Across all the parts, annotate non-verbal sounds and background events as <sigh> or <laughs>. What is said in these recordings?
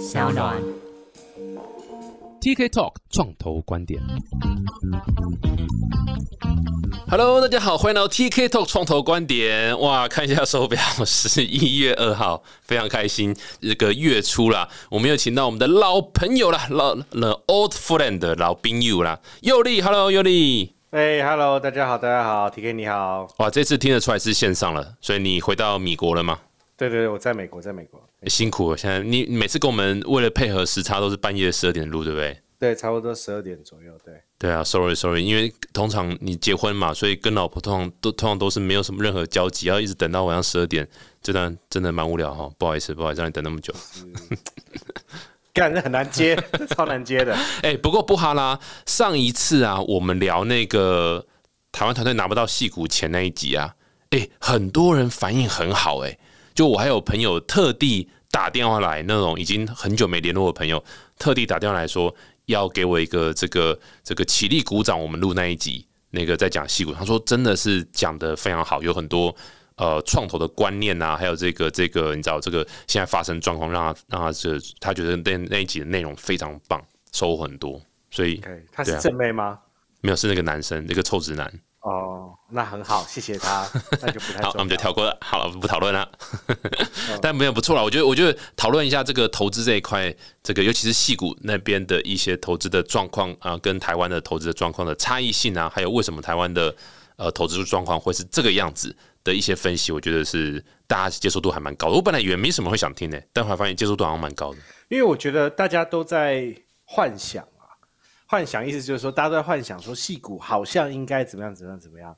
小暖。TK Talk 创投观点。Hello，大家好，欢迎来到 TK Talk 创投观点。哇，看一下手表，十一月二号，非常开心。这个月初啦，我们又请到我们的老朋友啦，老 The Old Friend 老兵友啦，佑力。Hello，佑力。哎、h e l l o 大家好，大家好，TK 你好。哇，这次听得出来是线上了，所以你回到米国了吗？对对对，我在美国，在美国。辛苦了，现在你你每次跟我们为了配合时差，都是半夜十二点录，对不对？对，差不多十二点左右。对，对啊，sorry sorry，因为通常你结婚嘛，所以跟老婆通常都通常都是没有什么任何交集，要一直等到晚上十二点，这段真的蛮无聊哈。不好意思，不好意思让你等那么久。<laughs> 干这很难接，超难接的。<laughs> 哎、不过不哈啦，上一次啊，我们聊那个台湾团队拿不到戏骨钱那一集啊，哎、很多人反应很好、哎，就我还有朋友特地打电话来，那种已经很久没联络的朋友，特地打电话来说要给我一个这个这个起立鼓掌，我们录那一集那个在讲戏骨，他说真的是讲的非常好，有很多。呃，创投的观念啊，还有这个这个，你知道这个现在发生状况，让他让他这他觉得那那一集的内容非常棒，收获很多，所以他是正妹吗？没有是那个男生，那个臭直男。哦，那很好，谢谢他，那就不太好，那我们就跳过了，好了，不讨论了。但没有不错了，我觉得我觉得讨论一下这个投资这一块，这个尤其是戏股那边的一些投资的状况啊，跟台湾的投资的状况的差异性啊，还有为什么台湾的呃投资状况会是这个样子的一些分析，我觉得是大家接受度还蛮高的。我本来以为没什么会想听的、但后来发现接受度好像蛮高的。因为我觉得大家都在幻想啊，幻想意思就是说，大家都在幻想说戏骨好像应该怎么样怎么样怎么样，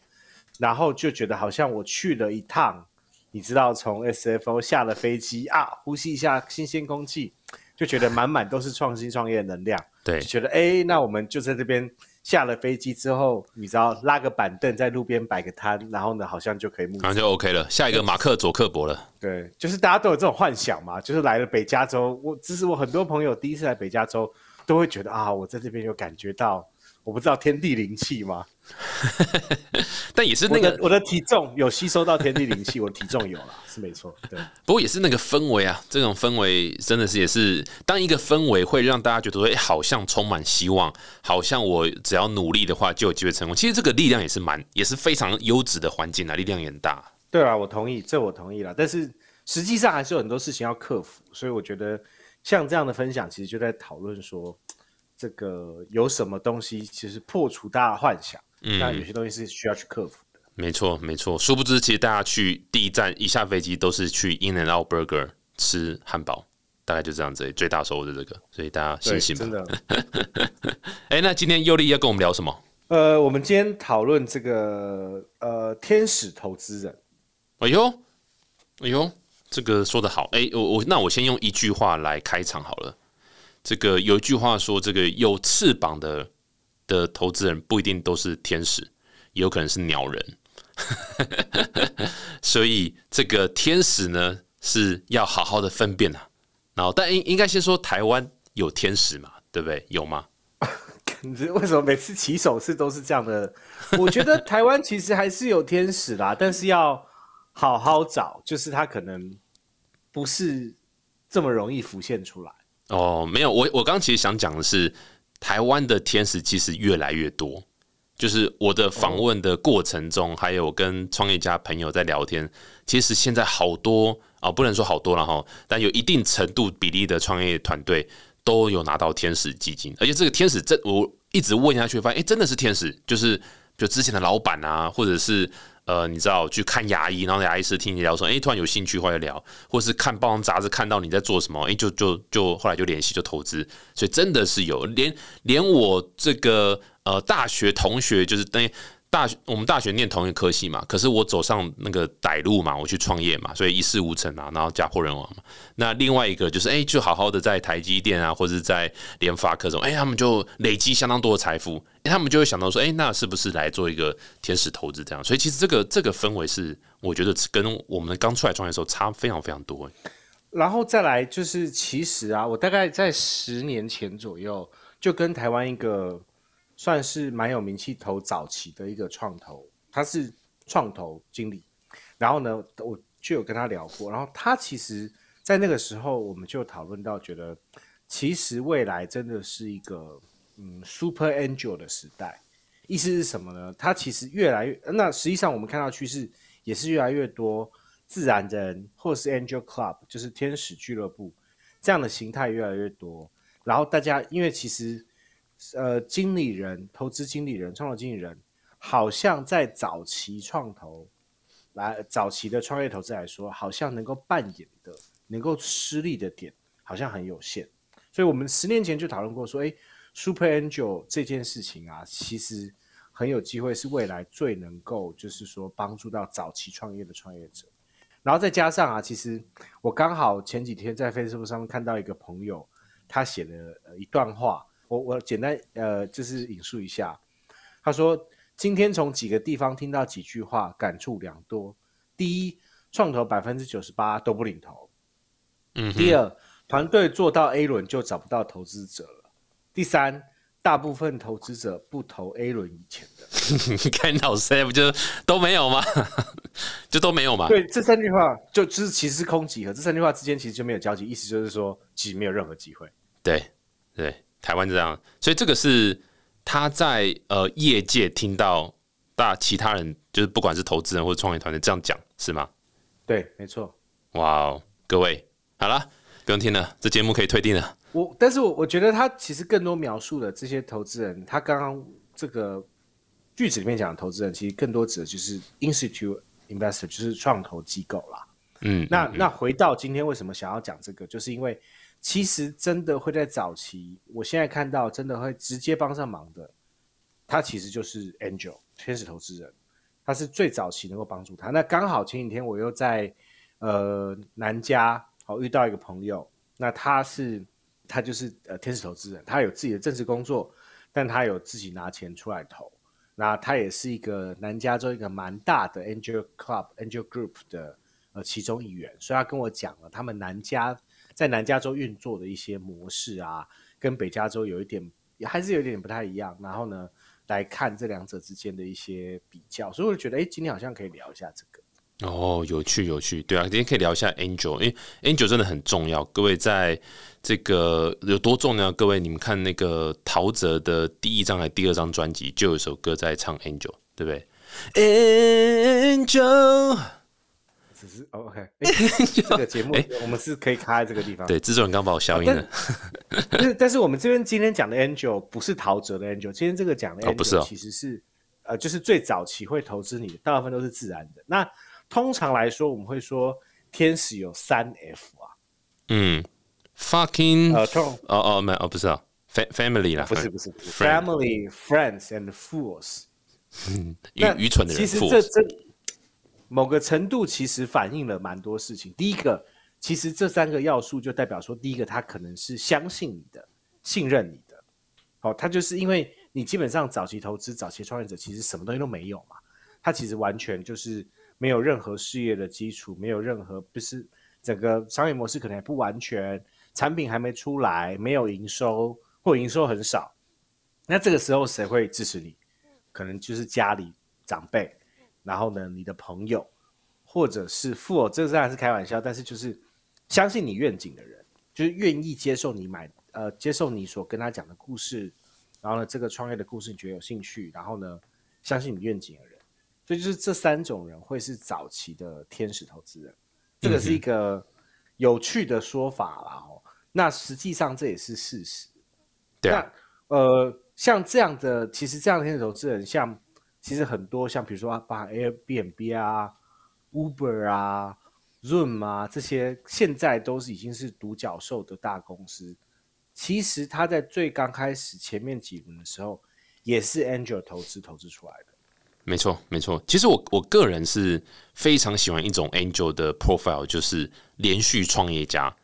然后就觉得好像我去了一趟，你知道从 SFO 下了飞机啊，呼吸一下新鲜空气，就觉得满满都是创新创业的能量。对就觉得哎、诶那我们就在这边下了飞机之后，你知道拉个板凳在路边摆个摊，然后呢好像就可以募资。然后就 OK 了，下一个马克佐克伯了。对，就是大家都有这种幻想嘛，就是来了北加州，我这是我很多朋友第一次来北加州，都会觉得啊，我在这边有感觉到，我不知道天地灵气吗？<laughs> 但也是那个的我的体重有吸收到天地灵气，我的体重有了，<laughs> 是没错，对。不过也是那个氛围啊，这种氛围真的是也是，当一个氛围会让大家觉得说，哎、好像充满希望，好像我只要努力的话就有机会成功。其实这个力量也是蛮，也是非常优质的环境啊，力量也很大。对啊，我同意，这我同意了。但是实际上还是有很多事情要克服，所以我觉得像这样的分享，其实就在讨论说，这个有什么东西其实破除大家的幻想，嗯那有些东西是需要去克服的。没错，没错。殊不知，其实大家去第一站一下飞机都是去 In and Out Burger 吃汉堡，大概就这样子，最大收入的这个，所以大家对，醒醒吧。真的。<laughs> 哎、那今天尤利要跟我们聊什么？呃，我们今天讨论这个呃天使投资人，哎呦，哎呦，这个说的好。哎、我我那我先用一句话来开场好了。这个有一句话说，这个有翅膀的的投资人不一定都是天使，也有可能是鸟人。<laughs> 所以这个天使呢是要好好的分辨啊。然后，但应应该先说台湾有天使嘛，对不对？有吗？你知为什么每次起手式都是这样的？我觉得台湾其实还是有天使啦，但是要好好找，就是他可能不是这么容易浮现出来。哦，没有，我我刚其实想讲的是，台湾的天使其实越来越多。就是我的访问的过程中，还有跟创业家朋友在聊天，其实现在好多啊、不能说好多了哈，但有一定程度比例的创业团队都有拿到天使基金，而且这个天使真，我一直问下去，发现哎、诶真的是天使，就是就之前的老板啊，或者是呃，你知道去看牙医，然后牙医师听你聊说，哎、突然有兴趣，后来聊，或是看报章杂志看到你在做什么，哎、就就就后来就联系就投资，所以真的是有，连连我这个呃大学同学，就是等于大学我们大学念同一科系嘛，可是我走上那个歹路嘛，我去创业嘛，所以一事无成啊，然后家破人亡嘛。那另外一个就是，哎、就好好的在台积电啊，或者在联发科中，哎、他们就累积相当多的财富，哎他们就会想到说，哎、那是不是来做一个天使投资这样？所以其实这个这个氛围是，我觉得跟我们刚出来创业的时候差非常非常多。然后再来就是，其实啊，我大概在十年前左右，就跟台湾一个算是蛮有名气投早期的一个创投，他是创投经理。然后呢，我就有跟他聊过，然后他其实在那个时候，我们就讨论到，觉得其实未来真的是一个嗯 super angel 的时代。意思是什么呢？他其实越来越，那实际上我们看到趋势也是越来越多自然人或是 angel club，就是天使俱乐部这样的形态越来越多。然后大家因为其实呃经理人、投资经理人、创投经理人，好像在早期创投来早期的创业投资来说，好像能够扮演的。能够施力的点好像很有限，所以我们十年前就讨论过说，哎，Super Angel 这件事情啊，其实很有机会是未来最能够就是说帮助到早期创业的创业者。然后再加上啊，其实我刚好前几天在 Facebook 上面看到一个朋友他写了一段话，我我简单呃就是引述一下，他说今天从几个地方听到几句话，感触良多。第一，创投百分之九十八都不领投。嗯，第二，团队做到 A 轮就找不到投资者了。第三，大部分投资者不投 A 轮以前的。<laughs> 看老师不就都没有吗？<laughs> 就都没有吗？对，这三句话就就是其实是空集合，这三句话之间其实就没有交集，意思就是说其实没有任何机会。对对，台湾这样，所以这个是他在呃业界听到大其他人就是不管是投资人或者创业团队这样讲是吗？对，没错。哇哦，各位。好了，不用听了，这节目可以退订了。我，但是我我觉得他其实更多描述的这些投资人，他刚刚这个句子里面讲的投资人，其实更多指的就是 institute investor，就是创投机构啦。嗯，那那回到今天为什么想要讲这个，就是因为其实真的会在早期，我现在看到真的会直接帮上忙的，他其实就是 angel 天使投资人，他是最早期能够帮助他。那刚好前几天我又在呃南加。好，遇到一个朋友，那他是他就是呃天使投资人，他有自己的正式工作，但他有自己拿钱出来投。那他也是一个南加州一个蛮大的 Angel Club Angel Group 的呃其中一员，所以他跟我讲了他们南加在南加州运作的一些模式啊，跟北加州有一点还是有一点不太一样。然后呢，来看这两者之间的一些比较，所以我觉得，哎，今天好像可以聊一下这个。哦，有趣有趣，对啊，今天可以聊一下 Angel，因为 Angel 真的很重要。各位在这个有多重要？各位，你们看那个陶喆的第一张还第二张专辑，就有一首歌在唱 Angel，对不对？Angel，只是 OK，<laughs> 这个节目我们是可以开在这个地方。对，制作人刚把我消音了。但是，但是我们这边今天讲的 Angel 不是陶喆的 Angel，今天这个讲的 Angel 其实是呃，就是最早期会投资你的，大部分都是自然的。那通常来说，我们会说天使有三 F 啊，嗯，fucking 呃，哦哦没哦不是啊，family 啦，不是不是，family friends and fools，愚愚蠢的人，其实这这某个程度其实反映了蛮多事情。第一个，其实这三个要素就代表说，第一个他可能是相信你的，信任你的，好，他就是因为你基本上早期投资、早期创业者其实什么东西都没有嘛，他其实完全就是。没有任何事业的基础，没有任何不是整个商业模式可能还不完全，产品还没出来，没有营收或营收很少，那这个时候谁会支持你？可能就是家里长辈，然后呢，你的朋友，或者是富偶，这个当然是开玩笑，但是就是相信你愿景的人，就是愿意接受你买呃接受你所跟他讲的故事，然后呢，这个创业的故事你觉得有兴趣，然后呢，相信你愿景的人。所以就是这三种人会是早期的天使投资人，这个是一个有趣的说法啦。哦，那实际上这也是事实。对啊。呃，像这样的，其实这样的天使投资人，像其实很多，像比如说把 Airbnb 啊、Uber 啊、Zoom 啊这些，现在都是已经是独角兽的大公司。其实他在最刚开始前面几轮的时候，也是 Angel 投资投资出来的。没错，没错。其实我我个人是非常喜欢一种 angel 的 profile，就是连续创业家。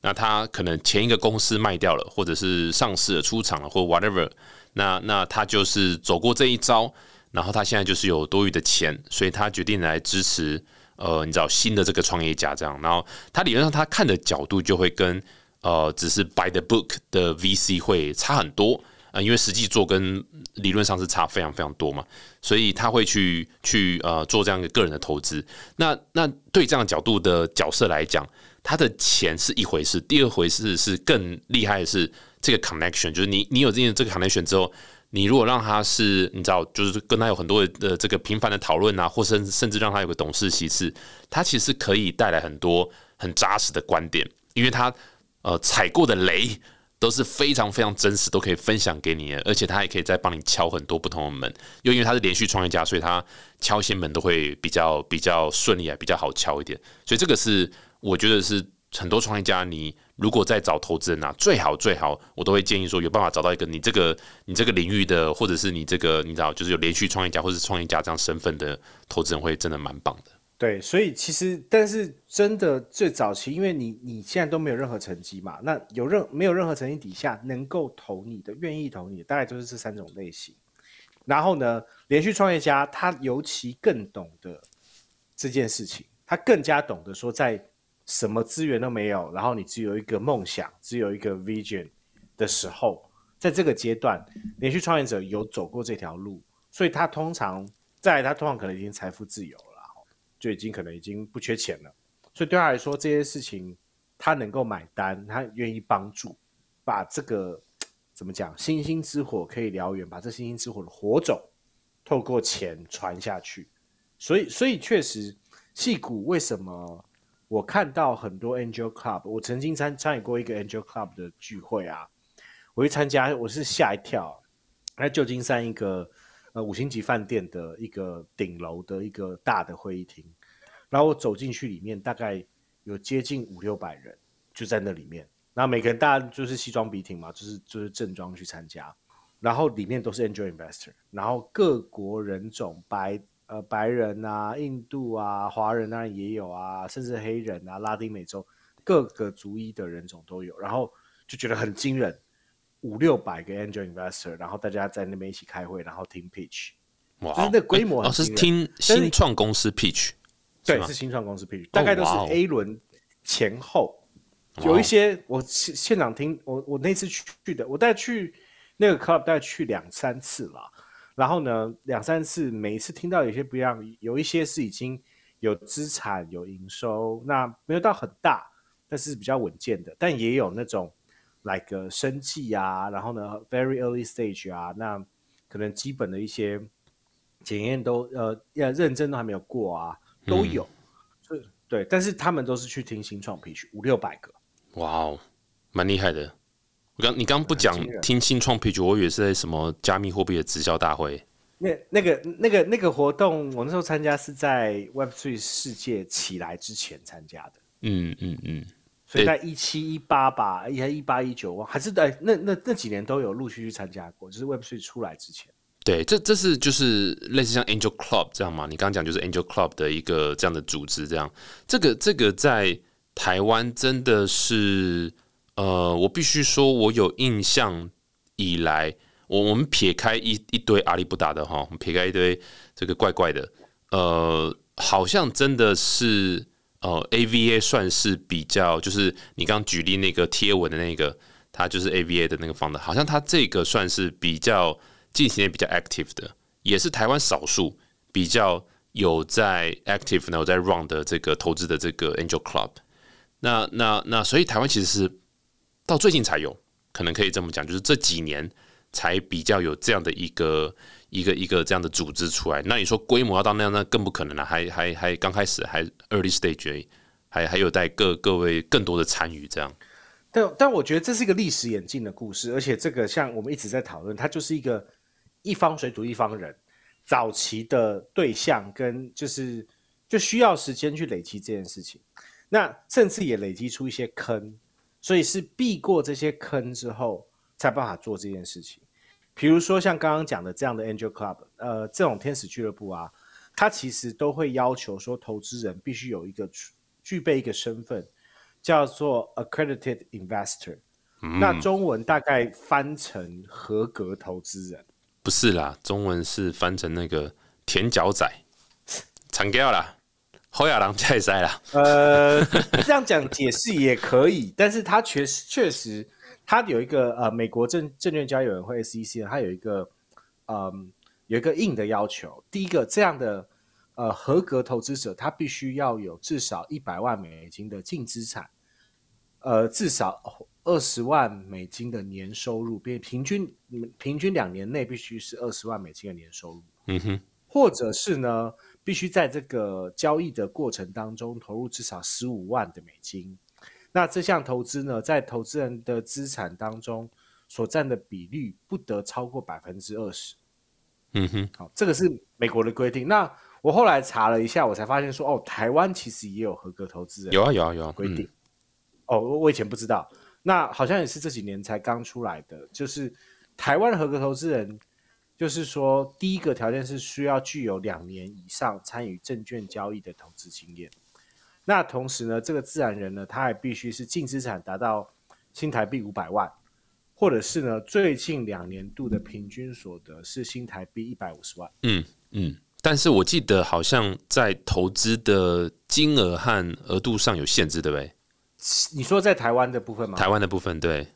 那他可能前一个公司卖掉了，或者是上市了、出厂了，或 whatever。那那他就是走过这一招，然后他现在就是有多余的钱，所以他决定来支持呃，你知道新的这个创业家这样。然后他理论上他看的角度就会跟呃，只是 by the book 的 VC 会差很多。啊，因为实际做跟理论上是差非常非常多嘛，所以他会去去呃做这样一个个人的投资。那那对这样角度的角色来讲，他的钱是一回事，第二回事是更厉害的是这个 connection，就是你你有这这个 connection 之后，你如果让他是你知道，就是跟他有很多的这个频繁的讨论啊，或甚甚至让他有个董事席次，他其实可以带来很多很扎实的观点，因为他呃踩过的雷都是非常非常真实，都可以分享给你，而且他也可以再帮你敲很多不同的门，又因为他是连续创业家，所以他敲一些门都会比较比较顺利啊，比较好敲一点，所以这个是。我觉得是很多创业家，你如果在找投资人啊，最好最好，我都会建议说，有办法找到一个你这个你这个领域的，或者是你这个你知道，就是有连续创业家或者是创业家这样身份的投资人，会真的蛮棒的。对，所以其实，但是真的最早期，因为你你现在都没有任何成绩嘛，那有任没有任何成绩底下能够投你的，愿意投你，的，大概就是这三种类型。然后呢，连续创业家他尤其更懂得这件事情，他更加懂得说在。什么资源都没有，然后你只有一个梦想，只有一个 vision 的时候，在这个阶段，连续创业者有走过这条路，所以他通常在他通常可能已经财富自由了，就已经可能已经不缺钱了，所以对他来说这些事情他能够买单，他愿意帮助，把这个怎么讲，星星之火可以燎原，把这星星之火的火种透过钱传下去，所以所以确实，戏骨为什么？我看到很多 Angel Club，我曾经参参与过一个 Angel Club 的聚会啊，我去参加，我是吓一跳，在旧金山一个呃五星级饭店的一个顶楼的一个大的会议厅，然后我走进去里面，大概有接近五六百人就在那里面，然后每个人大家就是西装笔挺嘛，就是就是正装去参加，然后里面都是 Angel Investor，然后各国人种白。呃，白人啊，印度啊，华人当然也有啊，甚至黑人啊，拉丁美洲各个族裔的人种都有，然后就觉得很惊人，五六百个 angel investor，然后大家在那边一起开会，然后听 pitch，哇，就是那规模，哦，是听。新创公司 pitch，对，是新创公司 pitch，大概都是 A 轮前后，有一些我现现场听，我我那次去的，我带去那个 club 带去两三次了。然后呢，两三次，每一次听到有些不一样，有一些是已经有资产、有营收，那没有到很大，但是比较稳健的。但也有那种，like 生计啊，然后呢，very early stage 啊，那可能基本的一些检验都呃要认证都还没有过啊，都有。对对，但是他们都是去听新创培训，五六百个。哇哦，蛮厉害的。我刚你刚不讲听新创 pitch，我以为是在什么加密货币的直销大会。那那个那个那个活动，我那时候参加是在 Web Three 世界起来之前参加的。嗯嗯嗯。所以在一七一八吧，一还一八一九，还是在那那那几年都有陆续去参加过，就是 Web Three 出来之前。对，这这是就是类似像 Angel Club 这样嘛？你刚刚讲就是 Angel Club 的一个这样的组织，这样这个这个在台湾真的是。呃，我必须说，我有印象以来，我我们撇开一一堆阿里不达的哈，我们撇开一堆这个怪怪的，呃，好像真的是呃，AVA 算是比较，就是你刚举例那个贴文的那个，它就是 AVA 的那个方的，好像它这个算是比较近几年比较 active 的，也是台湾少数比较有在 active 呢，有在 run 的这个投资的这个 Angel Club。那那那，所以台湾其实是。到最近才有，可能可以这么讲，就是这几年才比较有这样的一个一个一个这样的组织出来。那你说规模要到那样，那更不可能了，还还还刚开始，还 early stage，还还有待各各位更多的参与这样。但但我觉得这是一个历史演进的故事，而且这个像我们一直在讨论，它就是一个一方水土一方人，早期的对象跟就是就需要时间去累积这件事情，那甚至也累积出一些坑。所以是避过这些坑之后，才办法做这件事情。比如说像刚刚讲的这样的 Angel Club，呃，这种天使俱乐部啊，它其实都会要求说，投资人必须有一个具备一个身份，叫做 Accredited Investor。那中文大概翻成合格投资人？不是啦，中文是翻成那个舔脚仔，惨掉了。侯亚郎太塞了。呃，<laughs> 这样讲解释也可以，但是他确实确实，他有一个呃，美国证证券交易委员会 SEC，他有一个嗯，有一个硬的要求。第一个，这样的呃合格投资者，他必须要有至少一百万美金的净资产呃至少二十万美金的年收入，并平均平均两年内必须是二十万美金的年收入。嗯哼，或者是呢，必须在这个交易的过程当中投入至少十五万的美金。那这项投资呢，在投资人的资产当中所占的比率不得超过百分之二十。嗯哼，好，这个是美国的规定。那我后来查了一下，我才发现说，哦，台湾其实也有合格投资人有啊有啊有啊规定。哦，我我以前不知道，那好像也是这几年才刚出来的。就是台湾的合格投资人，就是说第一个条件是需要具有两年以上参与证券交易的投资经验。那同时呢，这个自然人呢，他还必须是净资产达到新台币五百万，或者是呢最近两年度的平均所得是新台币一百五十万。嗯嗯。但是我记得好像在投资的金额和额度上有限制，对不对？你说在台湾的部分吗？台湾的部分，对。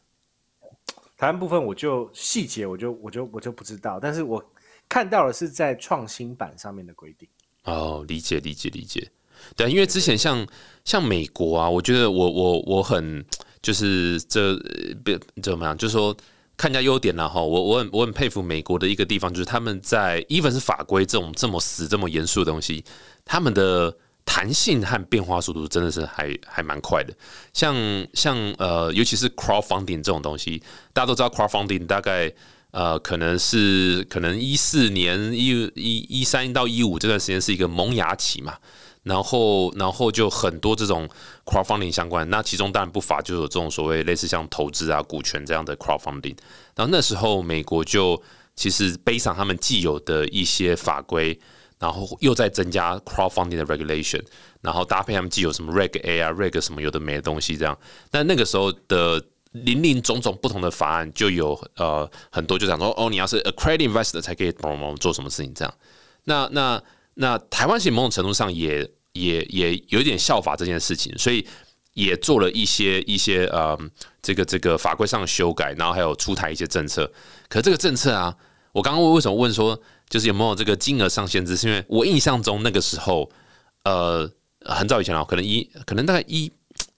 台湾部分我就细节我就我就我就不知道，但是我看到的是在创新版上面的规定。哦，理解理解理解。对，因为之前像像美国啊，我觉得我我我很就是这别怎么样，就是说。看人家优点了哈，我我很我很佩服美国的一个地方，就是他们在 even 是法规这种这么死这么严肃的东西，他们的弹性和变化速度真的是还还蛮快的。像像呃，尤其是 crowdfunding 这种东西，大家都知道 crowdfunding 大概呃可能是可能一四年一一一三到一五这段时间是一个萌芽期嘛。然后，然后就很多这种 crowdfunding 相关，那其中当然不乏就有这种所谓类似像投资啊、股权这样的 crowdfunding。然后那时候美国就其实背上他们既有的一些法规，然后又在增加 crowdfunding 的 regulation，然后搭配他们既有什么 reg A 啊、reg 什么有的没的东西这样。但那个时候的林林总总不同的法案，就有呃很多就讲说，哦，你要是 accredited investor 才可以做什么事情这样。那那。那台湾其实某种程度上也也也有点效法这件事情，所以也做了一些一些呃这个这个法规上的修改，然后还有出台一些政策。可是这个政策啊，我刚刚为什么问说就是有没有这个金额上限制？是因为我印象中那个时候呃很早以前了，可能一可能大概一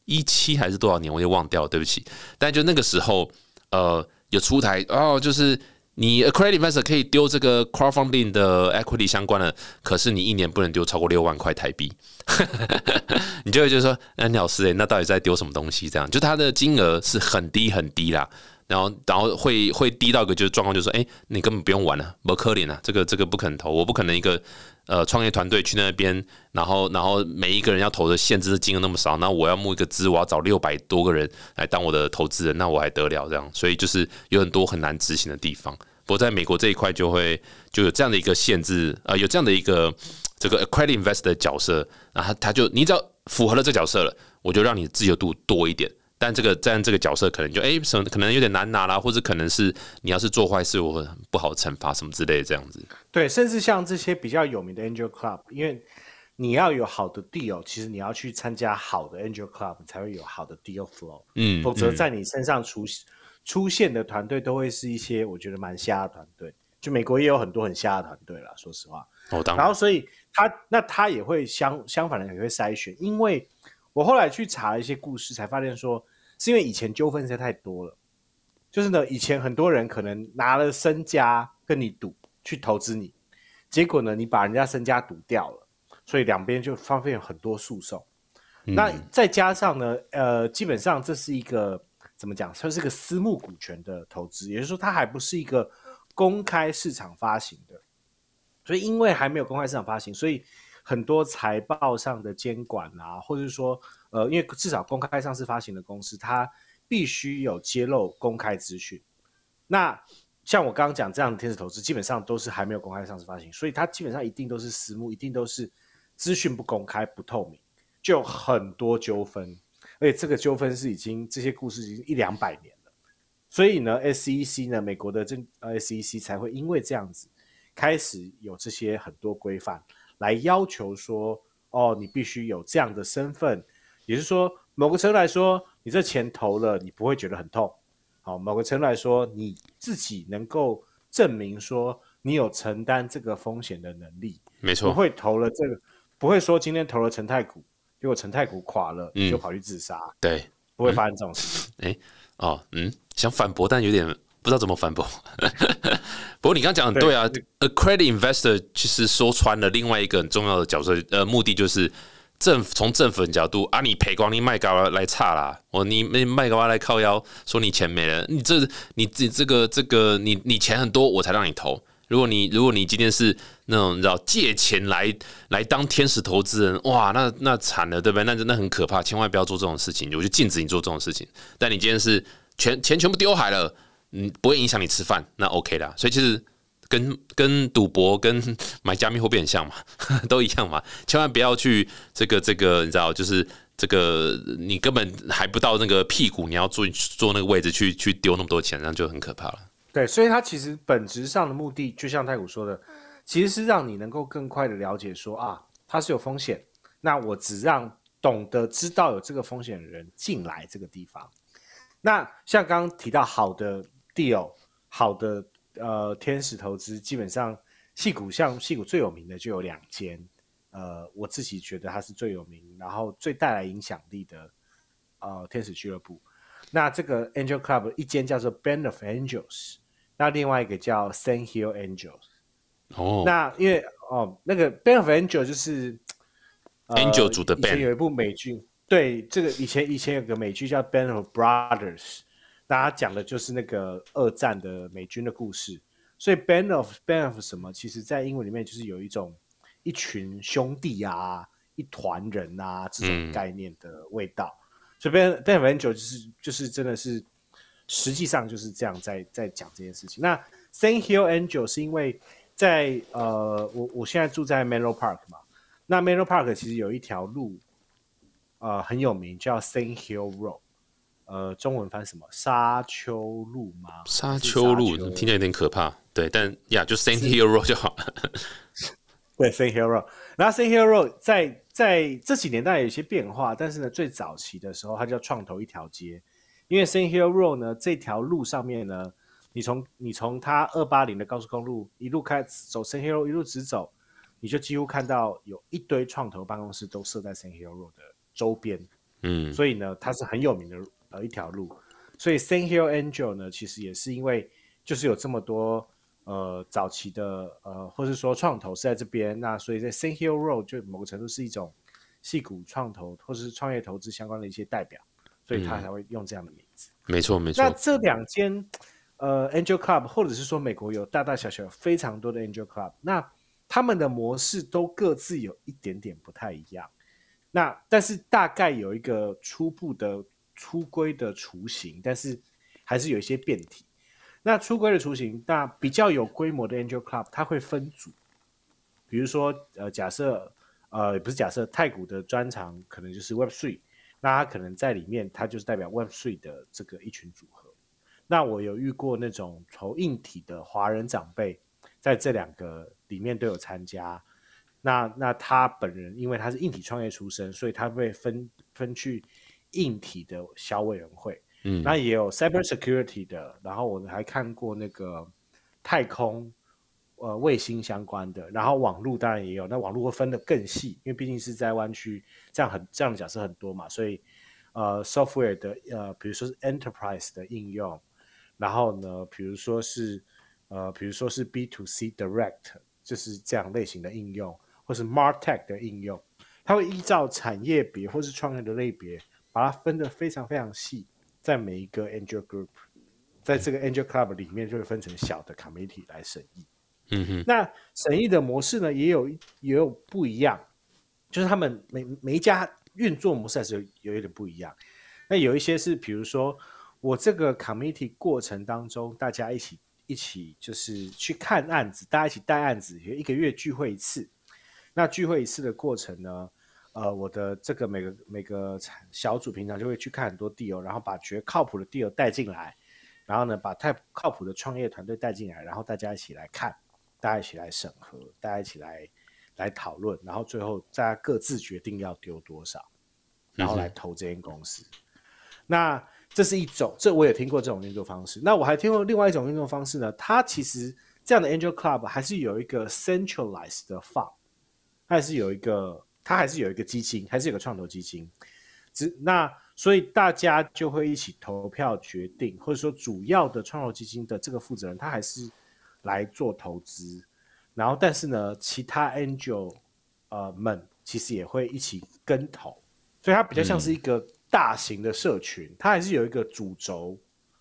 一七还是多少年，我就忘掉，对不起。但就那个时候呃有出台哦，就是。你 a credit investor 可以丢这个 crowdfunding 的 equity 相关的，可是你一年不能丢超过六万块台币。<laughs> 你就会就说，那老师诶，那到底在丢什么东西？这样，就它的金额是很低很低啦。然后，然后会会低到一个就是状况，就是说，哎，你根本不用玩了，不可怜啊，这个这个不肯投，我不可能一个呃创业团队去那边，然后然后每一个人要投的限制的金额那么少，那我要募一个资，我要找六百多个人来当我的投资人，那我还得了这样？所以就是有很多很难执行的地方。不过在美国这一块就会就有这样的一个限制，呃，有这样的一个这个 accredited investor 的角色，然后他就你只要符合了这角色了，我就让你自由度多一点。但这个但这个角色可能就哎什么可能有点难拿啦，或者可能是你要是做坏事，我不好惩罚什么之类的这样子。对，甚至像这些比较有名的 Angel Club，因为你要有好的 deal，其实你要去参加好的 Angel Club 才会有好的 deal flow。嗯，否则在你身上出出现的团队都会是一些我觉得蛮瞎的团队。就美国也有很多很瞎的团队啦，说实话。哦，当然。然后所以他那他也会相相反的也会筛选，因为我后来去查了一些故事，才发现说。是因为以前纠纷实在太多了，就是呢，以前很多人可能拿了身家跟你赌去投资你，结果呢，你把人家身家赌掉了，所以两边就方便有很多诉讼。那再加上呢，呃，基本上这是一个怎么讲？它是个私募股权的投资，也就是说，它还不是一个公开市场发行的，所以因为还没有公开市场发行，所以很多财报上的监管啊，或者是说。呃，因为至少公开上市发行的公司，它必须有揭露公开资讯。那像我刚刚讲这样的天使投资，基本上都是还没有公开上市发行，所以它基本上一定都是私募，一定都是资讯不公开、不透明，就很多纠纷。而且这个纠纷是已经这些故事已经一两百年了。所以呢，SEC 呢，美国的这 SEC 才会因为这样子开始有这些很多规范，来要求说，哦，你必须有这样的身份。也就是说，某个程度来说，你这钱投了，你不会觉得很痛。好，某个程度来说，你自己能够证明说你有承担这个风险的能力。没错，不会投了这个，不会说今天投了陈太股，结果陈太股垮了，就跑去自杀。对，不会发生这种事情。哎，哦，嗯，想反驳，但有点不知道怎么反驳。<laughs> 不过你刚刚讲的对啊，a credit investor 其实说穿了另外一个很重要的角色，呃，目的就是政府从政府的角度啊，你赔光你卖高来差啦，我你卖卖高来靠腰，说你钱没了，你这你这这个这个你你钱很多，我才让你投。如果你如果你今天是那种你知道借钱来来当天使投资人，哇，那那惨了，对不对？那真的很可怕，千万不要做这种事情，我就禁止你做这种事情。但你今天是全钱全部丢海了，嗯，不会影响你吃饭，那 OK 啦。所以其实跟跟赌博跟买加密货币很像嘛，<laughs> 都一样嘛。千万不要去这个这个，你知道，就是这个你根本还不到那个屁股，你要坐坐那个位置去去丢那么多钱，那就很可怕了。对，所以它其实本质上的目的，就像太古说的，其实是让你能够更快的了解说啊，它是有风险。那我只让懂得知道有这个风险的人进来这个地方。那像刚刚提到好的 deal，好的呃天使投资，基本上戏股像戏股最有名的就有两间，呃，我自己觉得它是最有名，然后最带来影响力的呃天使俱乐部。那这个 Angel Club 一间叫做 Band of Angels。那另外一个叫 San Hill Angels，哦，那因为哦，那个 Band of Angels 就是 Angel 组的 band，有一部美剧，对，这个以前以前有个美剧叫 Band of Brothers，大家讲的就是那个二战的美军的故事，所以 Band of Band of 什么，其实在英文里面就是有一种一群兄弟啊，一团人啊这种概念的味道，所以 Band Band of Angels 就是就是真的是。实际上就是这样，在在讲这件事情。那 Saint Hill Angel 是因为在呃，我我现在住在 Menlo Park 嘛。那 Menlo Park 其实有一条路，呃，很有名，叫 Saint Hill Road。呃，中文翻什么？沙丘路吗？沙丘路听起来有点可怕。对，但呀，就 Saint Hill Road 就好了。<laughs> 对，Saint Hill Road。然后 Saint Hill Road 在在这几年当然有一些变化，但是呢，最早期的时候，它叫创投一条街。因为 Saint Hill Road 呢，这条路上面呢，你从你从它二八零的高速公路一路开走 Saint Hill Road 一路直走，你就几乎看到有一堆创投办公室都设在 Saint Hill Road 的周边，嗯，所以呢，它是很有名的呃一条路。所以 Saint Hill Angel 呢，其实也是因为就是有这么多呃早期的呃，或是说创投是在这边，那所以在 Saint Hill Road 就某个程度是一种细股创投或是创业投资相关的一些代表。所以他才会用这样的名字。没错，没错。那这两间呃 Angel Club，或者是说美国有大大小小非常多的 Angel Club，那他们的模式都各自有一点点不太一样。那但是大概有一个初步的出规的雏形，但是还是有一些变体。那出规的雏形，那比较有规模的 Angel Club，它会分组。比如说，呃，假设呃，也不是假设太古的专长可能就是 Web Three。那他可能在里面，他就是代表 Web3 的这个一群组合。那我有遇过那种投硬体的华人长辈，在这两个里面都有参加。那那他本人因为他是硬体创业出身，所以他被分分去硬体的小委员会。嗯，那也有 Cyber Security 的，然后我还看过那个太空。呃，卫星相关的，然后网络当然也有，那网络会分得更细，因为毕竟是在湾区，这样很这样的角色很多嘛，所以呃，software 的呃，比如说是 enterprise 的应用，然后呢，比如说是呃，比如说是 B to C direct，就是这样类型的应用，或是 martech 的应用，它会依照产业别或是创业的类别，把它分得非常非常细，在每一个 angel group，在这个 angel club 里面就会分成小的 committee 来审议。嗯哼，那审议的模式呢，也有也有不一样，就是他们每每一家运作模式还是有有一点不一样。那有一些是，比如说我这个 committee 过程当中，大家一起一起就是去看案子，大家一起带案子，一个月聚会一次。那聚会一次的过程呢，呃，我的这个每个每个小组平常就会去看很多 deal，然后把觉得靠谱的 deal 带进来，然后呢，把太靠谱的创业团队带进来，然后大家一起来看。大家一起来审核，大家一起来来讨论，然后最后大家各自决定要丢多少，然后来投这间公司。那这是一种，这我也听过这种运作方式。那我还听过另外一种运作方式呢，它其实这样的 Angel Club 还是有一个 centralized 的 fund，它还是有一个，它还是有一个基金，还是有个创投基金。只那所以大家就会一起投票决定，或者说主要的创投基金的这个负责人，他还是来做投资。然后，但是呢，其他 angel 呃们其实也会一起跟投，所以它比较像是一个大型的社群，它还是有一个主轴、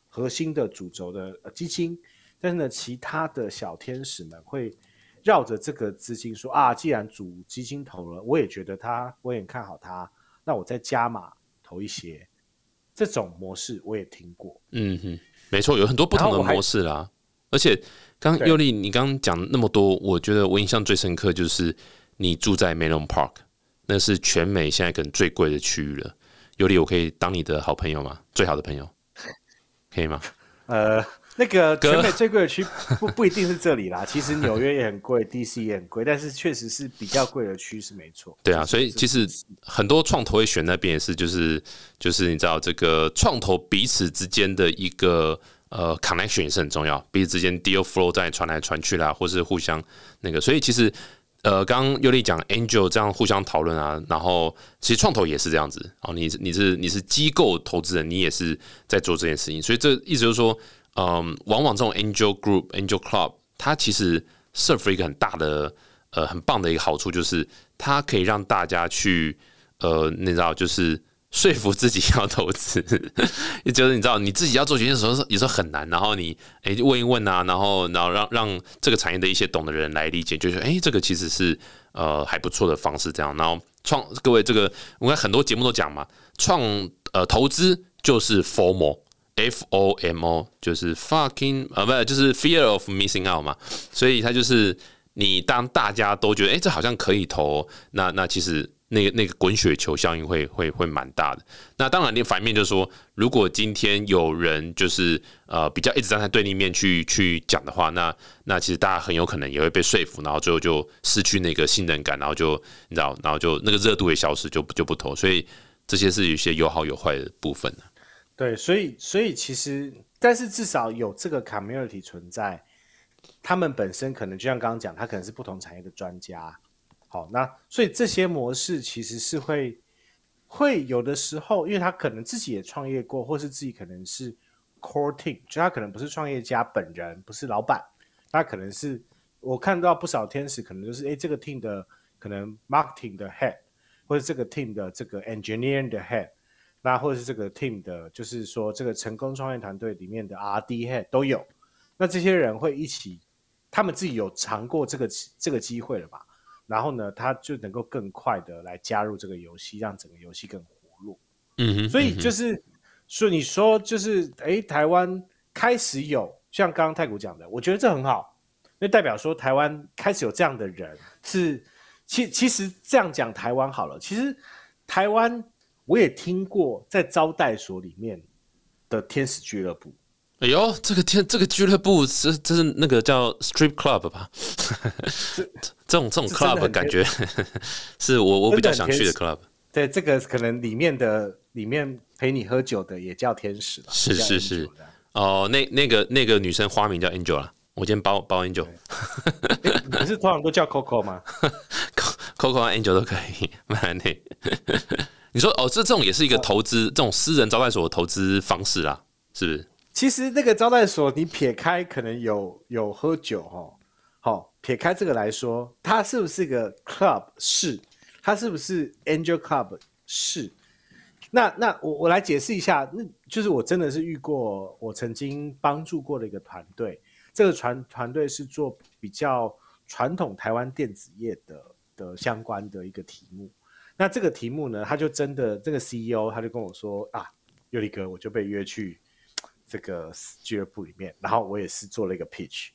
核心的主轴的基金。但是呢，其他的小天使们会绕着这个资金说啊，既然主基金投了，我也觉得他，我也看好他，那我再加码投一些。这种模式我也听过。嗯哼，没错，有很多不同的模式啦，而且。刚尤丽，你刚刚讲那么多，我觉得我印象最深刻就是你住在 Melon Park，那是全美现在可能最贵的区域了。尤丽，我可以当你的好朋友吗？最好的朋友，可以吗？<laughs> 呃，那个全美最贵的区不不一定是这里啦，<laughs> 其实纽约也很贵，DC 也很贵，但是确实是比较贵的区是没错。对啊，所以其实很多创投会选那边也是，就是就是你知道这个创投彼此之间的一个。呃，connection 也是很重要，彼此之间 deal flow 在传来传去啦，或是互相那个，所以其实呃，刚刚尤利讲 angel 这样互相讨论啊，然后其实创投也是这样子哦，你你是你是机构投资人，你也是在做这件事情，所以这意思就是说，嗯，往往这种 angel group angel club 它其实 serve 一个很大的呃很棒的一个好处，就是它可以让大家去呃，你知道就是。说服自己要投资，<laughs> 就是你知道你自己要做决定的时候，有时候很难。然后你哎问一问啊，然后然后让让这个产业的一些懂的人来理解，就是哎这个其实是呃还不错的方式。这样，然后创各位这个我看很多节目都讲嘛，创呃投资就是 FOMO，F FOMO 就是 fucking 呃不就是 fear of missing out 嘛，所以它就是你当大家都觉得哎这好像可以投，那那其实。那个那个滚雪球效应会会会蛮大的。那当然，你反面就是说，如果今天有人就是呃比较一直站在对立面去去讲的话，那那其实大家很有可能也会被说服，然后最后就失去那个信任感，然后就你知道，然后就那个热度也消失，就就不投。所以这些是有些有好有坏的部分对，所以所以其实，但是至少有这个 community 存在，他们本身可能就像刚刚讲，他可能是不同产业的专家。好，那所以这些模式其实是会会有的时候，因为他可能自己也创业过，或是自己可能是 core team，就他可能不是创业家本人，不是老板，他可能是我看到不少天使，可能就是哎这个 team 的可能 marketing 的 head，或者这个 team 的这个 engineering 的 head，那或者是这个 team 的，就是说这个成功创业团队里面的 R&D head 都有，那这些人会一起，他们自己有尝过这个这个机会了吧？然后呢，他就能够更快的来加入这个游戏，让整个游戏更活络。嗯哼，所以就是说，你说就是，哎，台湾开始有像刚刚太古讲的，我觉得这很好，那代表说台湾开始有这样的人。是，其其实这样讲台湾好了，其实台湾我也听过在招待所里面的天使俱乐部。哎呦，这个天，这个俱乐部是这是那个叫 Strip Club 吧？<laughs> 这种这种 club 感觉 <laughs> 是我我比较想去的 club。对，这个可能里面的里面陪你喝酒的也叫天使了。是是是。哦，那那个那个女生花名叫 Angel 了。我今天包包 Angel。你是通常都叫 Coco 吗？<laughs> Coco 和 Angel 都可以。蛮那，你说哦，这这种也是一个投资，这种私人招待所的投资方式啊，是不是？其实那个招待所，你撇开可能有有喝酒哈，好撇开这个来说，它是不是个 club？是，它是不是 angel club？是。那那我我来解释一下，那就是我真的是遇过，我曾经帮助过的一个团队，这个团团队是做比较传统台湾电子业的的相关的一个题目。那这个题目呢，他就真的这个 CEO 他就跟我说啊，尤里哥，我就被约去。这个俱乐部里面，然后我也是做了一个 pitch，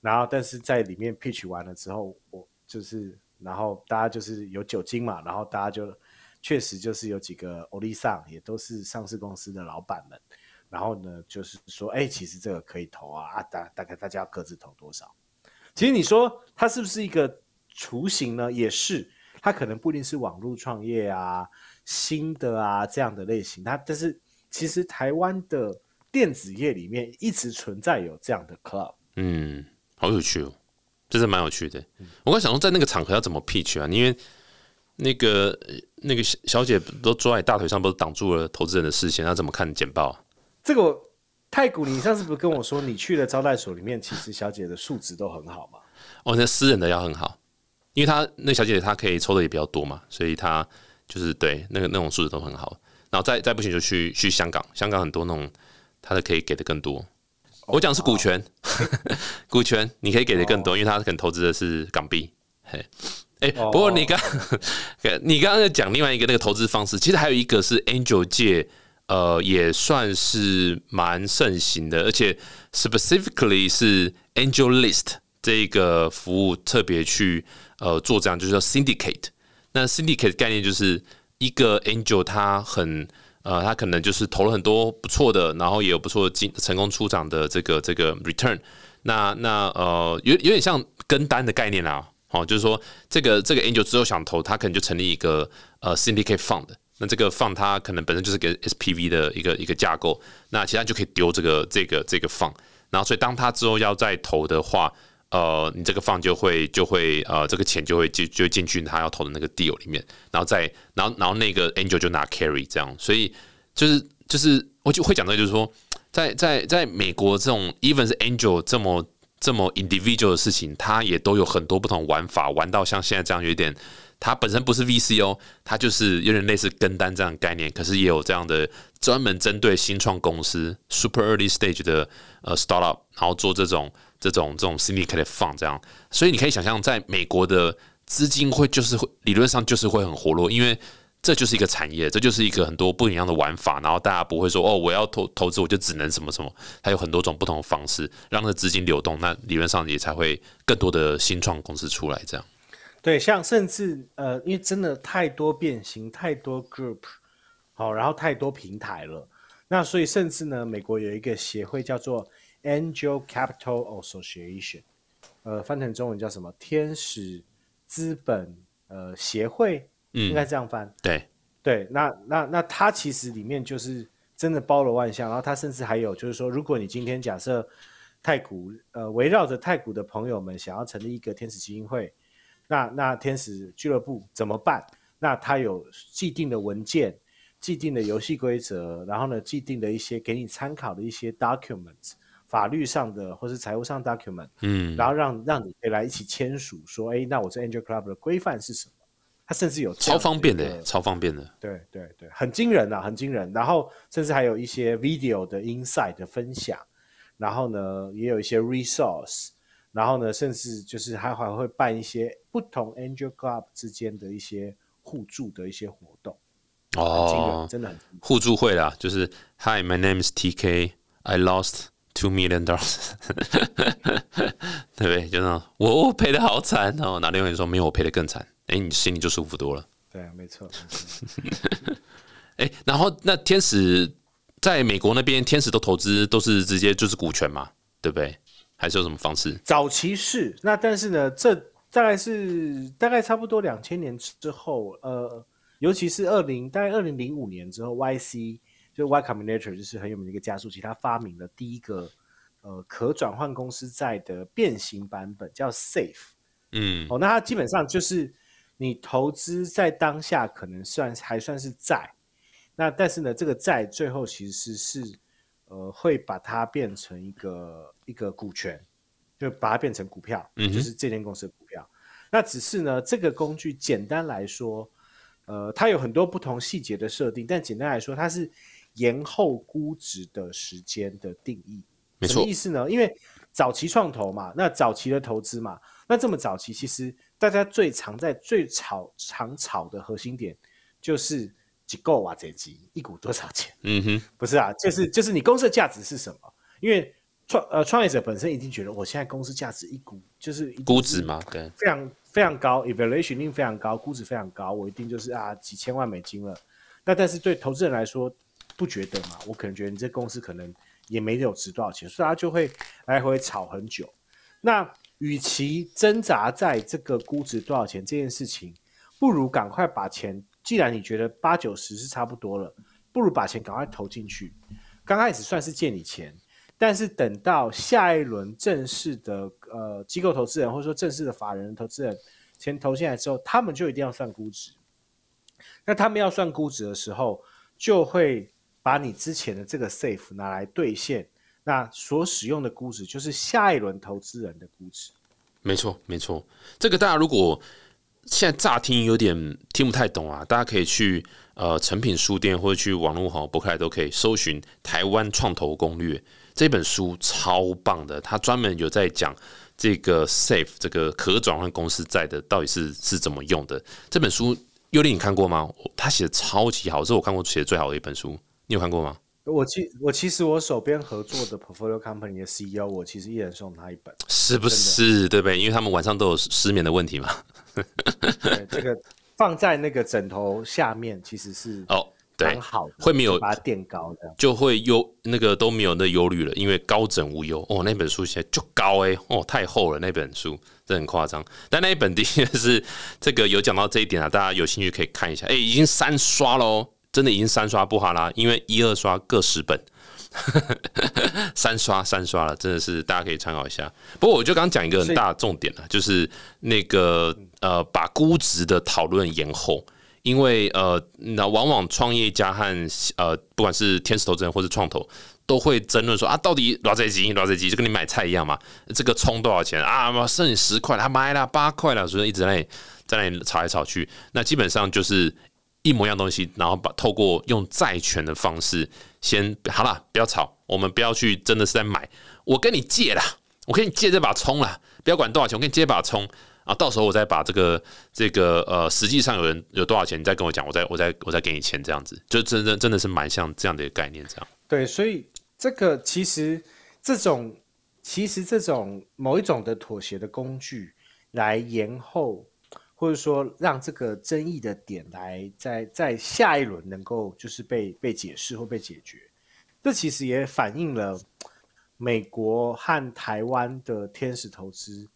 然后但是在里面 pitch 完了之后，我就是，然后大家就是有酒精嘛，然后大家就确实就是有几个欧利桑，也都是上市公司的老板们，然后呢就是说，哎，其实这个可以投啊，啊大大概大家各自投多少？其实你说它是不是一个雏形呢？也是，它可能不一定是网络创业啊、新的啊这样的类型，它但是其实台湾的。电子业里面一直存在有这样的 club，嗯，好有趣哦，这是蛮有趣的。我刚想说，在那个场合要怎么 pitch 啊？因为那个那个小姐都坐在大腿上，不是挡住了投资人的视线？她怎么看简报？这个太古，你上次不是跟我说，你去了招待所里面，其实小姐的素质都很好嘛？哦，那私人的要很好，因为她那小姐她可以抽的也比较多嘛，所以她就是对那个那种素质都很好。然后再再不行就去去香港，香港很多那种她的可以给的更多。我讲是股权，股权你可以给的更多，因为他可能投资的是港币。嘿，哎，不过你刚你刚刚在讲另外一个那个投资方式，其实还有一个是 Angel 界，呃，也算是蛮盛行的，而且 specifically 是 Angel List 这个服务特别去呃做这样，就是叫 Syndicate。那 Syndicate 概念就是一个 Angel 他很。呃，他可能就是投了很多不错的，然后也有不错的进成功出场的这个这个 return。那那呃，有有点像跟单的概念啊，哦，就是说这个这个 angel 之后想投，他可能就成立一个呃 syndicate fund。那这个 fund 它可能本身就是个 SPV 的一个一个架构，那其他就可以丢这个这个这个放。然后所以当他之后要再投的话，呃，你这个放就会就会呃这个钱就会就就进去他要投的那个 deal 里面，然后再然后然后那个 angel 就拿 carry 这样，所以就是就是我就会讲到就是说，在在在美国这种 even 是 angel 这么这么 individual 的事情，它也都有很多不同玩法，玩到像现在这样有点，它本身不是 VC 哦，它就是有点类似跟单这样的概念，可是也有这样的专门针对新创公司 super early stage 的呃 startup，然后做这种。这种这种 syndicate 放这样，所以你可以想象，在美国的资金会就是会理论上就是会很活络，因为这就是一个产业，这就是一个很多不一样的玩法。然后大家不会说哦，我要投投资我就只能什么什么，它有很多种不同的方式让那资金流动。那理论上也才会更多的新创公司出来这样。对，像甚至呃，因为真的太多变形，太多 group，好，然后太多平台了。那所以甚至呢，美国有一个协会叫做。Angel Capital Association，呃，翻成中文叫什么？天使资本呃协会，嗯应该这样翻。对对，那那那它其实里面就是真的包罗万象，然后它甚至还有就是说，如果你今天假设太古呃围绕着太古的朋友们想要成立一个天使基金会，那那天使俱乐部怎么办？那它有既定的文件、既定的游戏规则，然后呢，既定的一些给你参考的一些 documents。法律上的或是财务上 document，嗯，然后让让你可以来一起签署，说，哎，那我这 Angel Club 的规范是什么？它甚至有超方便的，超方便的，对对对，很惊人啊，很惊人。然后甚至还有一些 video 的 inside 的分享，然后呢，也有一些 resource，然后呢，甚至就是还还会办一些不同 Angel Club 之间的一些互助的一些活动。哦，真的很互助会啦，就是 Hi，my name is TK，I lost。Two million dollars，<laughs> 对不对？就那种我我赔的好惨哦，哪里有人说没有我赔的更惨？哎，你心里就舒服多了。对，没错。哎，<laughs> 然后那天使在美国那边，天使都投资都是直接就是股权嘛，对不对？还是有什么方式？早期是那，但是呢，这大概是大概差不多两千年之后，呃，尤其是二零大概二零零五年之后，YC。就 Y Combinator 就是很有名的一个加速器，它发明了第一个呃可转换公司债的变形版本，叫 Safe。嗯，哦，那它基本上就是你投资在当下可能算还算是债，那但是呢，这个债最后其实是呃会把它变成一个一个股权，就把它变成股票，嗯就是这间公司的股票。那只是呢，这个工具简单来说，呃，它有很多不同细节的设定，但简单来说，它是。延后估值的时间的定义，什么意思呢？因为早期创投嘛，那早期的投资嘛，那这么早期，其实大家最常在最炒常炒的核心点就是几够啊，这几一股多少钱？嗯哼，不是啊，就是就是你公司的价值是什么？因为创呃创业者本身一定觉得，我现在公司价值一股就是估值嘛，对，非常非常高，evaluation 一定非常高，估值非常高，我一定就是啊几千万美金了。那但是对投资人来说，不觉得嘛？我可能觉得你这公司可能也没有值多少钱，所以他就会来回吵很久。那与其挣扎在这个估值多少钱这件事情，不如赶快把钱。既然你觉得八九十是差不多了，不如把钱赶快投进去。刚开始算是借你钱，但是等到下一轮正式的呃机构投资人或者说正式的法人投资人钱投进来之后，他们就一定要算估值。那他们要算估值的时候，就会把你之前的这个 safe 拿来兑现，那所使用的估值就是下一轮投资人的估值。没错，没错。这个大家如果现在乍听有点听不太懂啊，大家可以去呃成品书店或者去网络哈博客来都可以搜寻《台湾创投攻略》这本书，超棒的。它专门有在讲这个 safe 这个可转换公司债的到底是是怎么用的。这本书尤里你看过吗？他写的超级好，是我看过写的最好的一本书。你有看过吗？我其我其实我手边合作的 portfolio company 的 CEO，我其实一人送他一本，是不是？对不对？因为他们晚上都有失眠的问题嘛。对，这个放在那个枕头下面，其实是哦，对，好，会没有把它垫高的，就会忧那个都没有那忧虑了，因为高枕无忧。哦，那本书写就高哎，哦，太厚了那本书，这很夸张。但那一本的确是这个有讲到这一点啊，大家有兴趣可以看一下。哎，已经三刷喽，真的已经三刷不哈啦，因为一二刷各十本。<laughs> 三刷三刷了，真的是大家可以参考一下。不过我就刚讲一个很大的重点了，就是那个呃，把估值的讨论延后，因为呃，那往往创业家和呃，不管是天使投资人或者创投，都会争论说啊，到底多少级多少级，就跟你买菜一样嘛，这个葱多少钱啊？剩十块，他买了八块了，所以一直在那里在那里吵来吵去。那基本上就是一模一样东西，然后把透过用债权的方式。先好了，不要吵，我们不要去真的是在买，我跟你借啦，我跟你借这把葱啦，不要管多少钱，我跟你借把葱啊，到时候我再把这个这个呃，实际上有人有多少钱，你再跟我讲，我再我再我再给你钱，这样子，就真真真的是蛮像这样的一个概念，这样。对，所以这个其实这种其实这种某一种的妥协的工具来延后。或者说，让这个争议的点来在在下一轮能够就是被被解释或被解决，这其实也反映了美国和台湾的天使投资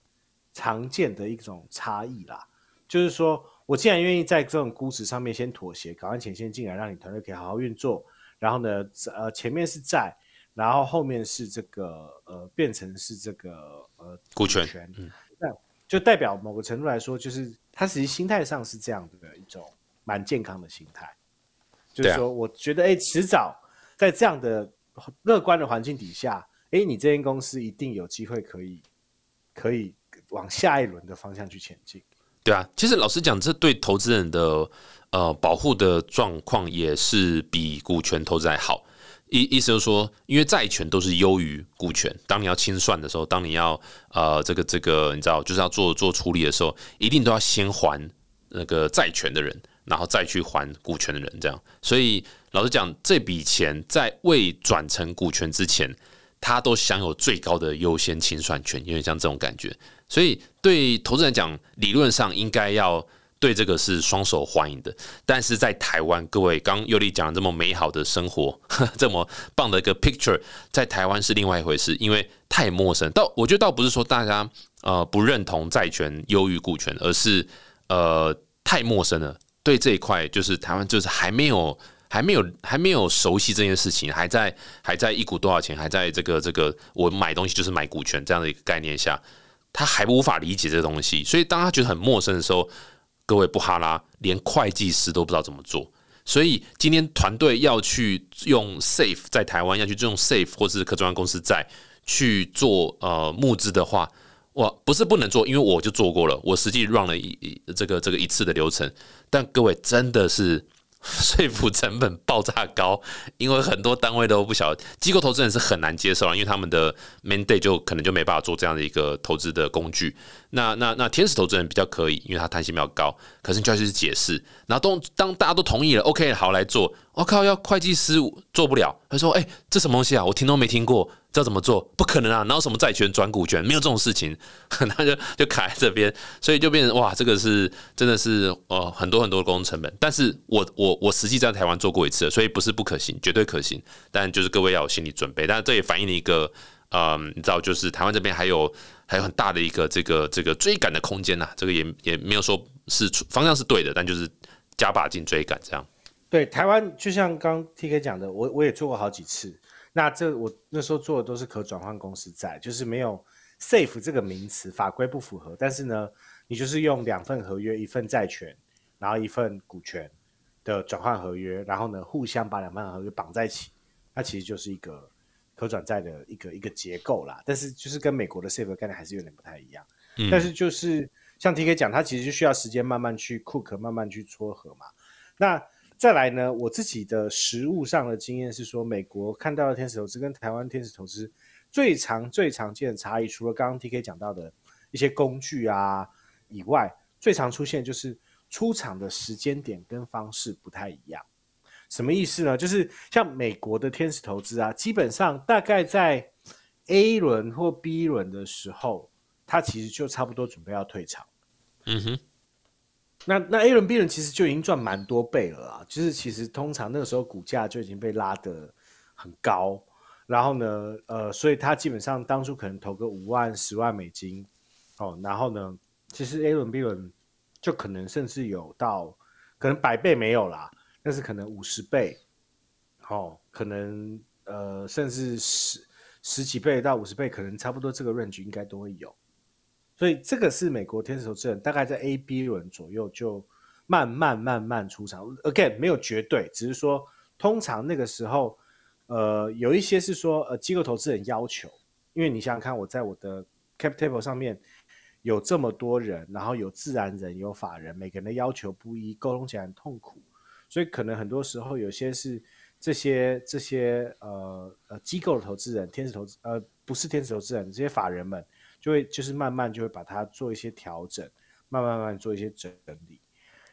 常见的一种差异啦。就是说我既然愿意在这种估值上面先妥协，搞完钱先进来，让你团队可以好好运作，然后呢，呃，前面是债，然后后面是这个呃，变成是这个呃股权，嗯，那就代表某个程度来说，就是。他实际心态上是这样的一种蛮健康的心态，就是说，我觉得，哎，迟早在这样的乐观的环境底下，哎，你这间公司一定有机会可以可以往下一轮的方向去前进。对啊，其实老实讲，这对投资人的呃保护的状况也是比股权投资还好。意意思就是说，因为债权都是优于股权。当你要清算的时候，当你要呃这个这个，你知道，就是要做做处理的时候，一定都要先还那个债权的人，然后再去还股权的人，这样。所以老实讲，这笔钱在未转成股权之前，他都享有最高的优先清算权，有点像这种感觉。所以对投资人讲，理论上应该要。对这个是双手欢迎的，但是在台湾，各位刚尤里讲这么美好的生活，<laughs> 这么棒的一个 picture，在台湾是另外一回事，因为太陌生。倒我觉得倒不是说大家呃不认同债权优于股权，而是呃太陌生了。对这一块，就是台湾就是还没有还没有还没有熟悉这件事情，还在还在一股多少钱，还在这个这个我买东西就是买股权这样的一个概念下，他还无法理解这个东西，所以当他觉得很陌生的时候。各位不哈拉，连会计师都不知道怎么做，所以今天团队要去用 Safe 在台湾要去用 Safe 或是可转换公司在去做呃募资的话，我不是不能做，因为我就做过了，我实际 run 了一这个这个一次的流程，但各位真的是。<laughs> 说服成本爆炸高，因为很多单位都不晓得，机构投资人是很难接受因为他们的 mandate 就可能就没办法做这样的一个投资的工具。那那那天使投资人比较可以，因为他弹性比较高，可是你就要去解释。然后当当大家都同意了，OK，好来做。我靠，要会计师做不了，他说：“哎，这什么东西啊？我听都没听过。”知道怎么做？不可能啊！然后什么债权转股权？没有这种事情，那就就卡在这边，所以就变成哇，这个是真的是呃很多很多的工作成本。但是我我我实际在台湾做过一次，所以不是不可行，绝对可行。但就是各位要有心理准备。但是这也反映了一个呃，你知道，就是台湾这边还有还有很大的一个这个这个追赶的空间呐。这个也也没有说是方向是对的，但就是加把劲追赶这样。对，台湾就像刚 T K 讲的，我我也做过好几次。那这我那时候做的都是可转换公司债，就是没有 safe 这个名词，法规不符合。但是呢，你就是用两份合约，一份债权，然后一份股权，的转换合约，然后呢，互相把两份合约绑在一起，它其实就是一个可转债的一个一个结构啦。但是就是跟美国的 SAFE 概念还是有点不太一样。嗯但是就是像 TK 讲，它其实就需要时间慢慢去 cook，慢慢去撮合嘛。那再来呢，我自己的实物上的经验是说，美国看到的天使投资跟台湾天使投资最常最常见的差异，除了刚刚 TK 讲到的一些工具啊以外，最常出现就是出场的时间点跟方式不太一样。什么意思呢？就是像美国的天使投资啊，基本上大概在 A 轮或 B 轮的时候，它其实就差不多准备要退场。嗯哼，那那 A 轮 B 轮其实就已经赚蛮多倍了啊，就是其实通常那个时候股价就已经被拉得很高，然后呢，呃，所以他基本上当初可能投个五万、十万美金，哦，然后呢，其实 A 轮 B 轮就可能甚至有到可能百倍没有啦，但是可能五十倍，哦，可能呃甚至十十几倍到五十倍，可能差不多这个润局应该都会有。所以这个是美国天使投资人大概在 A、B 轮左右就慢慢慢慢出场。Again，没有绝对，只是说通常那个时候，呃，有一些是说呃机构投资人要求，因为你想想看，我在我的 cap table 上面有这么多人，然后有自然人有法人，每个人的要求不一，沟通起来很痛苦，所以可能很多时候有些是这些这些呃呃机构的投资人，天使投资呃不是天使投资人，这些法人们。就会就是慢慢就会把它做一些调整，慢慢慢慢做一些整理。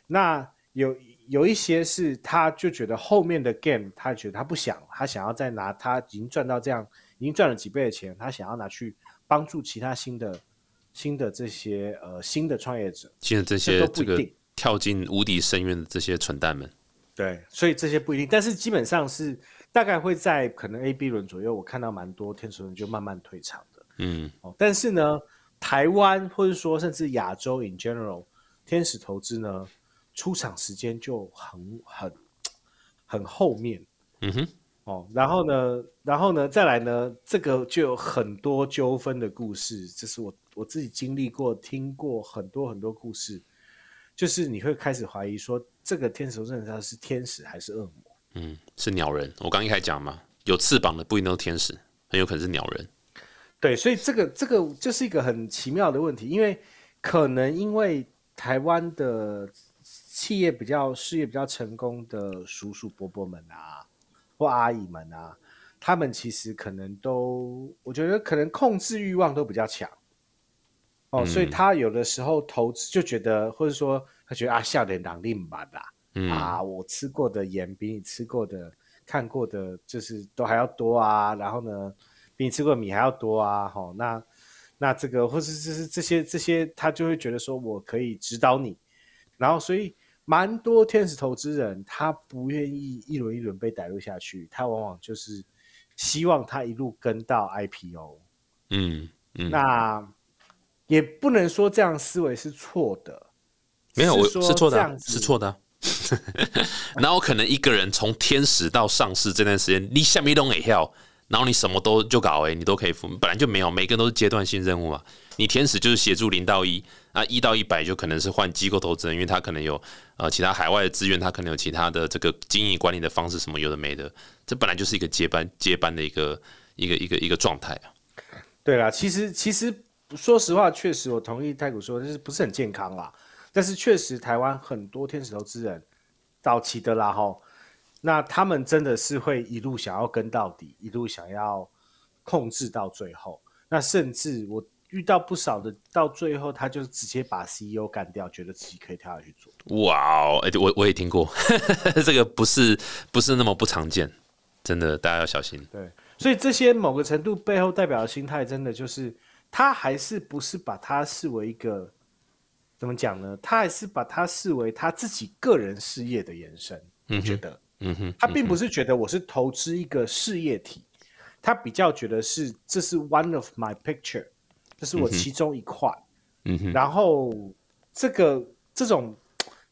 那有有一些是他就觉得后面的 game 他觉得他不想，他想要再拿他已经赚到这样，已经赚了几倍的钱，他想要拿去帮助其他新的新的这些呃新的创业者。新的这这些这个跳进无底深渊的这些蠢蛋们，对，所以这些不一定，但是基本上是大概会在可能 A、B 轮左右，我看到蛮多天使轮就慢慢退场的。嗯哦，但是呢，台湾或者说甚至亚洲 in general，天使投资呢出场时间就很很很后面嗯哼，哦，然后呢，然后呢，再来呢，这个就有很多纠纷的故事，这是我我自己经历过、听过很多很多故事，就是你会开始怀疑说，这个天使投资人他是天使还是恶魔？嗯，是鸟人。我刚一开始讲嘛，有翅膀的不一定都是天使，很有可能是鸟人。对，所以这个这个就是一个很奇妙的问题，因为可能因为台湾的企业比较事业比较成功的叔叔伯伯们啊，或阿姨们啊，他们其实可能都，我觉得可能控制欲望都比较强。哦，所以他有的时候投资就觉得，或者说他觉得啊，笑脸党令吧啦，嗯啊，我吃过的盐比你吃过的、看过的，就是都还要多啊。然后呢，比你吃过的米还要多啊。吼，那那这个或是就是这些这些，他就会觉得说我可以指导你。然后，所以蛮多天使投资人他不愿意一轮一轮被逮入下去，他往往就是希望他一路跟到 IPO。嗯嗯，那也不能说这样思维是错的，没有，我说是错的是错的啊、<laughs> 然后可能一个人从天使到上市这段时间，你下面都给跳，然后你什么都就搞哎、你都可以付，本来就没有，每个人都是阶段性任务嘛。你天使就是协助零到一啊，一到一百就可能是换机构投资人，因为他可能有呃其他海外的资源，他可能有其他的这个经营管理的方式，什么有的没的，这本来就是一个接班接班的一个一个一个一个状态啊。对啦，其实其实说实话，确实我同意太古说，就是不是很健康啦。但是确实，台湾很多天使投资人早期的啦哈，那他们真的是会一路想要跟到底，一路想要控制到最后。那甚至我遇到不少的，到最后他就直接把 CEO 干掉，觉得自己可以跳下去做。哇哦，哎、我我也听过，<laughs> 这个不是不是那么不常见，真的大家要小心。对，所以这些某个程度背后代表的心态，真的就是他还是不是把它视为一个怎么讲呢？他还是把它视为他自己个人事业的延伸。我觉得嗯哼，他并不是觉得我是投资一个事业体，他比较觉得是这是 one of my picture，这是我其中一块。嗯哼，然后这个这种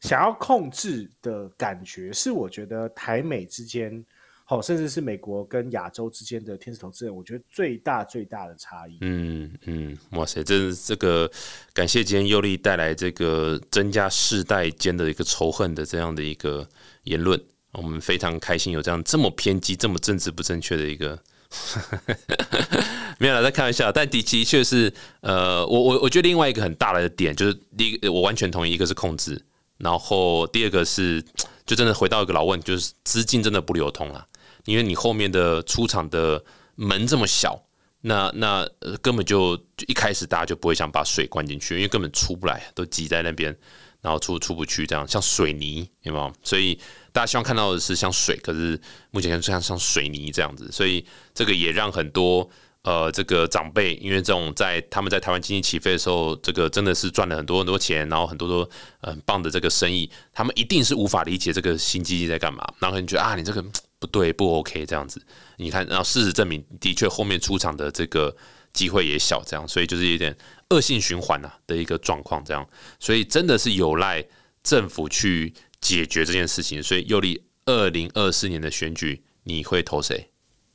想要控制的感觉，是我觉得台美之间好，甚至是美国跟亚洲之间的天使投资人，我觉得最大最大的差异。嗯嗯，哇塞，这这个感谢今天尤力带来这个增加世代间的一个仇恨的这样的一个言论，我们非常开心有这样这么偏激、这么政治不正确的一个。<laughs> 没有了，在开玩笑。但的的确是，呃，我我我觉得另外一个很大的点就是，第一我完全同意，一个是控制，然后第二个是，就真的回到一个老问，就是资金真的不流通了，因为你后面的出场的门这么小，那那根本就一开始大家就不会想把水灌进去，因为根本出不来，都挤在那边，然后出出不去，这样像水泥，有没有？所以。大家希望看到的是像水，可是目前看像像水泥这样子，所以这个也让很多呃这个长辈，因为这种在他们在台湾经济起飞的时候，这个真的是赚了很多很多钱，然后很多多很棒的这个生意，他们一定是无法理解这个新基金在干嘛，然后你觉得啊你这个不对不 OK 这样子，你看，然后事实证明的确后面出场的这个机会也小，这样，所以就是有点恶性循环呐的一个状况这样，所以真的是有赖政府去。解决这件事情，所以又离二零二四年的选举，你会投谁？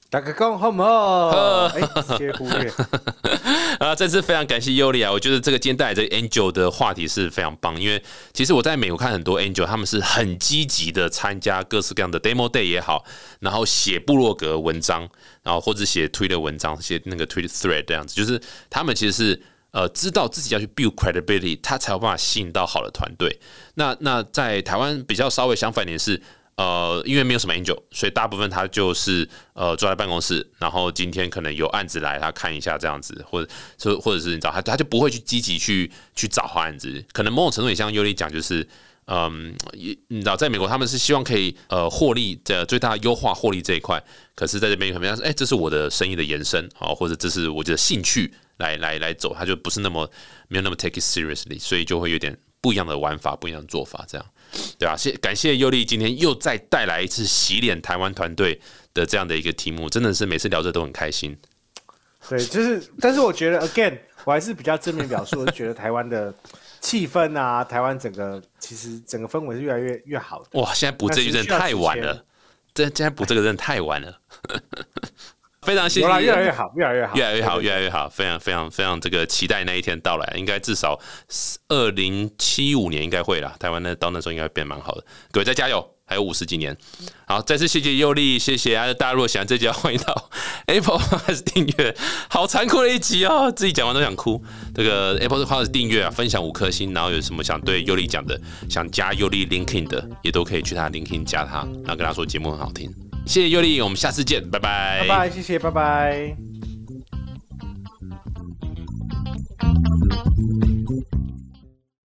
打个工好吗？哎，接忽略 <laughs> 啊！这次非常感谢尤利啊！我觉得这个今天带来这 Angel 的话题是非常棒，因为其实我在美国看很多 Angel，他们是很积极的参加各式各样的 Demo Day 也好，然后写部落格文章，然后或者写推的文章，写那个推 Thread 这样子，就是他们其实是。呃，知道自己要去 build credibility，他才有办法吸引到好的团队。那那在台湾比较稍微相反一点是，呃，因为没有什么 angel，所以大部分他就是呃坐在办公室，然后今天可能有案子来，他看一下这样子，或者或者是你知道他他就不会去积极去去找好案子。可能某种程度也像尤里讲，就是嗯，你知道在美国他们是希望可以呃获利的最大优化获利这一块，可是在这边可能说，哎，这是我的生意的延伸啊，或者这是我的兴趣。来来来走，他就不是那么没有那么 take it seriously，所以就会有点不一样的玩法，不一样的做法，这样对吧？谢感谢尤利今天又再带来一次洗脸台湾团队的这样的一个题目，真的是每次聊着都很开心。对，就是，但是我觉得 again，我还是比较正面表述，我就觉得台湾的气氛啊，台湾整个其实整个氛围是越来越越好的。哇，现在补这一阵太晚了，这现在补这个真的太晚了。非常谢谢，越来越好，越来越好，越来越好，越来越好，非常非常非常这个期待那一天到来，应该至少二零七五年应该会了，台湾那到那时候应该变蛮好的，各位再加油，还有五十几年。好，再次谢谢尤利，谢谢啊！大家如果喜欢这集，欢迎到 <laughs> Apple 开始订阅，好残酷的一集哦，自己讲完都想哭。这个 Apple 开始订阅啊，分享五颗星，然后有什么想对尤利讲的，想加尤利 LinkedIn 的，也都可以去他 LinkedIn 加他，然后跟他说节目很好听。谢谢尤利，我们下次见，拜拜。拜拜，谢谢，拜拜。